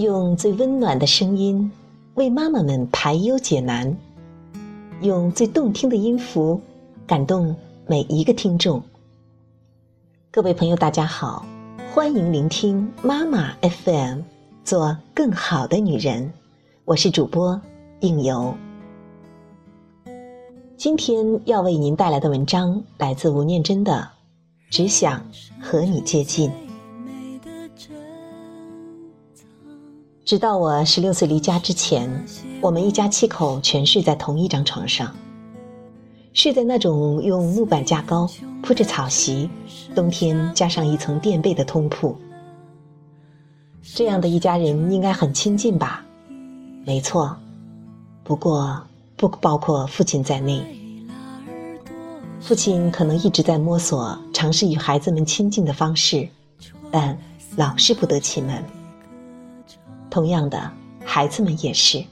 用最温暖的声音为妈妈们排忧解难，用最动听的音符感动每一个听众。各位朋友，大家好，欢迎聆听妈妈 FM，做更好的女人。我是主播应由。今天要为您带来的文章来自吴念真的《只想和你接近》。直到我十六岁离家之前，我们一家七口全睡在同一张床上，睡在那种用木板架高、铺着草席、冬天加上一层垫被的通铺。这样的一家人应该很亲近吧？没错，不过不包括父亲在内。父亲可能一直在摸索、尝试与孩子们亲近的方式，但老是不得其门。同样的，孩子们也是。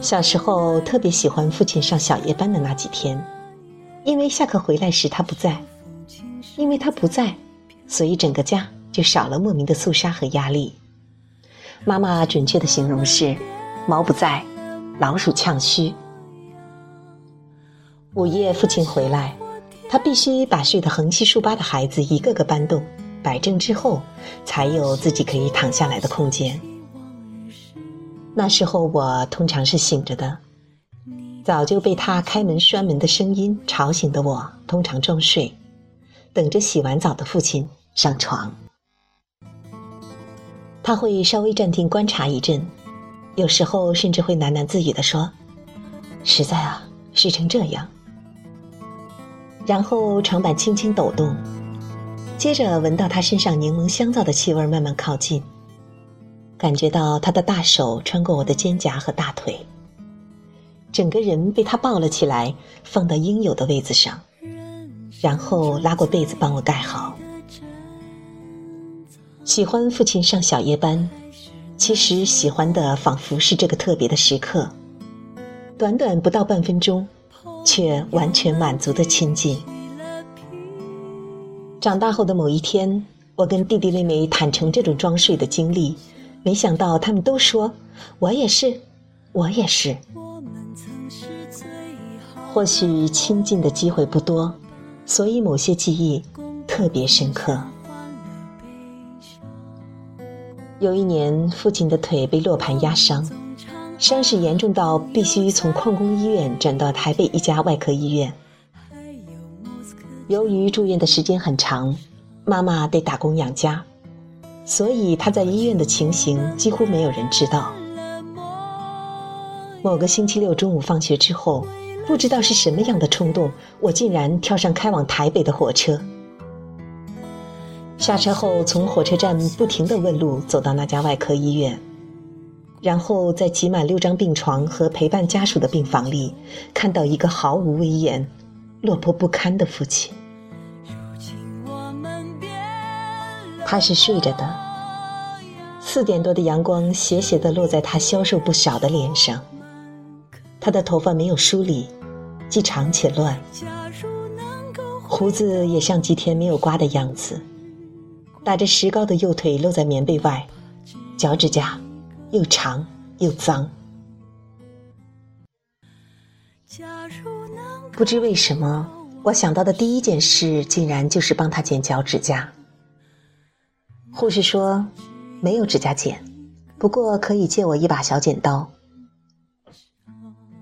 小时候特别喜欢父亲上小夜班的那几天，因为下课回来时他不在，因为他不在，所以整个家就少了莫名的肃杀和压力。妈妈准确的形容是：毛不在，老鼠呛须。午夜父亲回来，他必须把睡得横七竖八的孩子一个个搬动。摆正之后，才有自己可以躺下来的空间。那时候我通常是醒着的，早就被他开门摔门的声音吵醒的我，通常装睡，等着洗完澡的父亲上床。他会稍微暂停观察一阵，有时候甚至会喃喃自语的说：“实在啊，睡成这样。”然后床板轻轻抖动。接着闻到他身上柠檬香皂的气味，慢慢靠近，感觉到他的大手穿过我的肩胛和大腿，整个人被他抱了起来，放到应有的位子上，然后拉过被子帮我盖好。喜欢父亲上小夜班，其实喜欢的仿佛是这个特别的时刻，短短不到半分钟，却完全满足的亲近。长大后的某一天，我跟弟弟妹妹坦诚这种装睡的经历，没想到他们都说：“我也是，我也是。”或许亲近的机会不多，所以某些记忆特别深刻。有一年，父亲的腿被落盘压伤，伤势严重到必须从矿工医院转到台北一家外科医院。由于住院的时间很长，妈妈得打工养家，所以她在医院的情形几乎没有人知道。某个星期六中午放学之后，不知道是什么样的冲动，我竟然跳上开往台北的火车。下车后，从火车站不停地问路，走到那家外科医院，然后在挤满六张病床和陪伴家属的病房里，看到一个毫无威严。落魄不堪的父亲，他是睡着的。四点多的阳光斜斜的落在他消瘦不少的脸上，他的头发没有梳理，既长且乱，胡子也像几天没有刮的样子，打着石膏的右腿露在棉被外，脚趾甲又长又脏。不知为什么，我想到的第一件事竟然就是帮他剪脚趾甲。护士说没有指甲剪，不过可以借我一把小剪刀。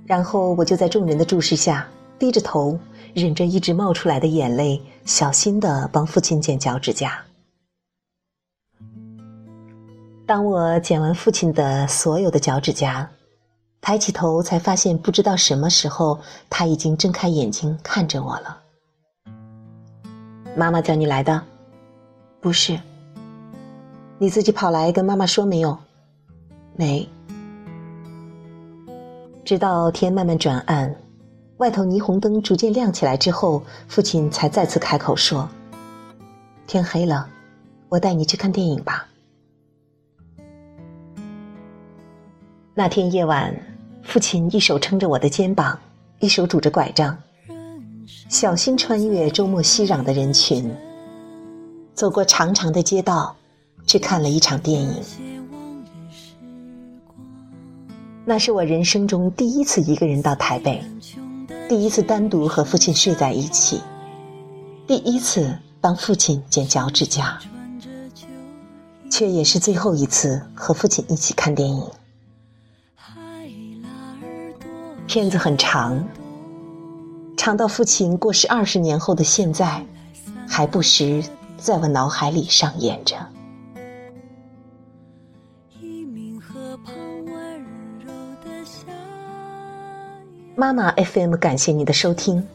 然后我就在众人的注视下，低着头，忍着一直冒出来的眼泪，小心的帮父亲剪脚趾甲。当我剪完父亲的所有的脚趾甲。抬起头，才发现不知道什么时候他已经睁开眼睛看着我了。妈妈叫你来的，不是？你自己跑来跟妈妈说没有？没。直到天慢慢转暗，外头霓虹灯逐渐亮起来之后，父亲才再次开口说：“天黑了，我带你去看电影吧。”那天夜晚。父亲一手撑着我的肩膀，一手拄着拐杖，小心穿越周末熙攘的人群，走过长长的街道，去看了一场电影。那是我人生中第一次一个人到台北，第一次单独和父亲睡在一起，第一次帮父亲剪脚趾甲，却也是最后一次和父亲一起看电影。片子很长，长到父亲过世二十年后的现在，还不时在我脑海里上演着。妈妈 FM，感谢你的收听。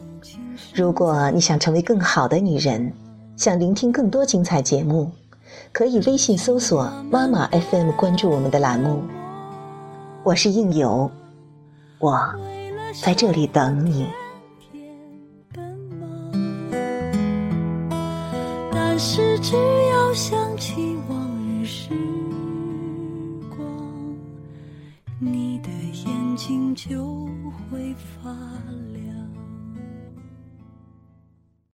如果你想成为更好的女人，想聆听更多精彩节目，可以微信搜索“妈妈 FM”，关注我们的栏目。我是应由，我在这里等你。但是只要想起